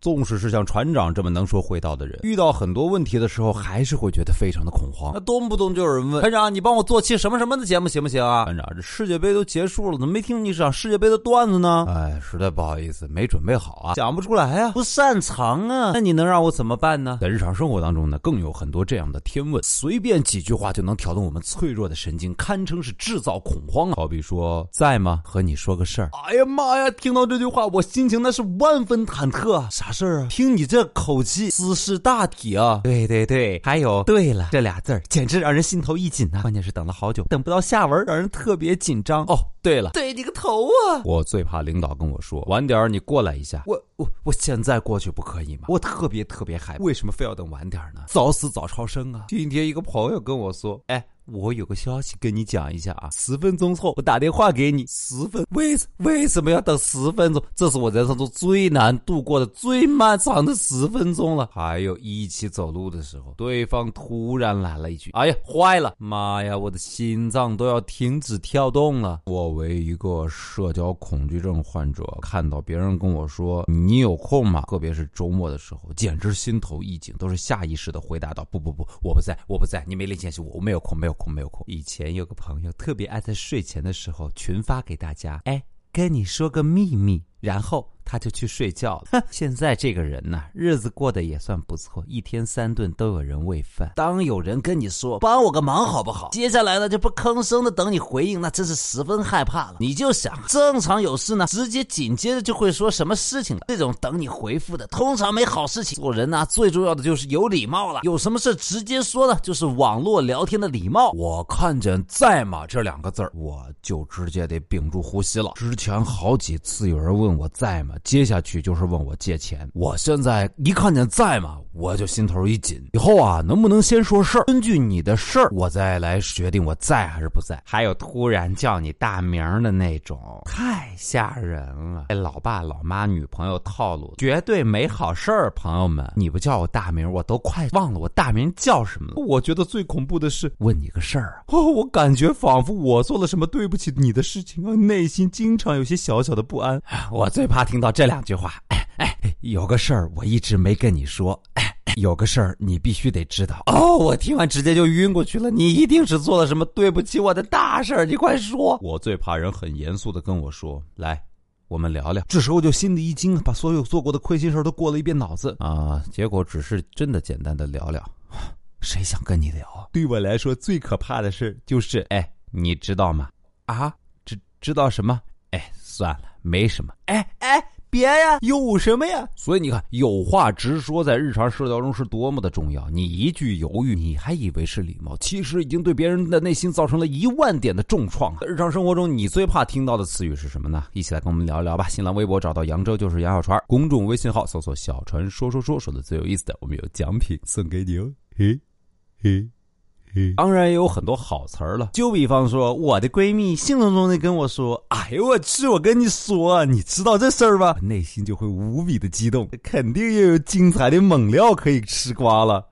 纵使是像船长这么能说会道的人，遇到很多问题的时候，还是会觉得非常的恐慌。那动不动就有人问船长：“你帮我做期什么什么的节目行不行啊？”船长，这世界杯都结束了，怎么没听你讲世界杯的段子呢？哎，实在不好意思，没准备好啊，讲不出来啊，不擅长啊。那你能让我怎么办呢？在日常生活当中呢，更有很多这样的天问，随便几句话就能挑动我们脆弱的神经，堪称是制造恐慌啊。好比说，在吗？和你说个事儿。哎呀妈呀！听到这句话，我心情那是万分忐忑啊！啥事儿啊？听你这口气，姿势大体啊！对对对，还有对了这俩字儿，简直让人心头一紧啊！关键是等了好久，等不到下文，让人特别紧张。哦，对了，对你个头啊！我最怕领导跟我说晚点你过来一下。我我我现在过去不可以吗？我特别特别害怕，为什么非要等晚点呢？早死早超生啊！今天一个朋友跟我说，哎。我有个消息跟你讲一下啊，十分钟后我打电话给你。十分为为什么要等十分钟？这是我人生中最难度过的、最漫长的十分钟了。还有一起走路的时候，对方突然来了一句：“哎呀，坏了！妈呀，我的心脏都要停止跳动了。”作为一个社交恐惧症患者，看到别人跟我说“你有空吗？”特别是周末的时候，简直心头一紧，都是下意识的回答道：“不不不，我不在，我不在，你没联系我，我没有空，没有。”空没有空。以前有个朋友特别爱在睡前的时候群发给大家，哎，跟你说个秘密，然后。他就去睡觉了。现在这个人呢，日子过得也算不错，一天三顿都有人喂饭。当有人跟你说帮我个忙好不好？接下来呢就不吭声的等你回应，那真是十分害怕了。你就想，正常有事呢，直接紧接着就会说什么事情了。这种等你回复的，通常没好事情。做人呢，最重要的就是有礼貌了。有什么事直接说的，就是网络聊天的礼貌。我看见在吗这两个字我就直接得屏住呼吸了。之前好几次有人问我在吗？接下去就是问我借钱，我现在一看见在吗，我就心头一紧。以后啊，能不能先说事儿？根据你的事儿，我再来决定我在还是不在。还有突然叫你大名的那种，太吓人了。被老爸老妈、女朋友套路，绝对没好事儿。朋友们，你不叫我大名，我都快忘了我大名叫什么了。我觉得最恐怖的是问你个事儿啊哦，我感觉仿佛我做了什么对不起你的事情啊，内心经常有些小小的不安。我最怕听到。这两句话，有个事儿我一直没跟你说，哎，有个事儿你必须得知道。哦，我听完直接就晕过去了。你一定是做了什么对不起我的大事儿，你快说。我最怕人很严肃的跟我说，来，我们聊聊。这时候就心里一惊，把所有做过的亏心事儿都过了一遍脑子啊。结果只是真的简单的聊聊，谁想跟你聊？对我来说最可怕的事就是，哎，你知道吗？啊，知知道什么？哎，算了，没什么。哎哎。别呀，有什么呀？所以你看，有话直说，在日常社交中是多么的重要。你一句犹豫，你还以为是礼貌，其实已经对别人的内心造成了一万点的重创。日常生活中，你最怕听到的词语是什么呢？一起来跟我们聊一聊吧。新浪微博找到扬州就是杨小川，公众微信号搜索“小川说说说”，说的最有意思的，我们有奖品送给你哦。嘿，嘿。当然也有很多好词儿了，就比方说，我的闺蜜兴冲冲的跟我说：“哎呦我去，我跟你说，你知道这事儿吗？”内心就会无比的激动，肯定又有精彩的猛料可以吃瓜了。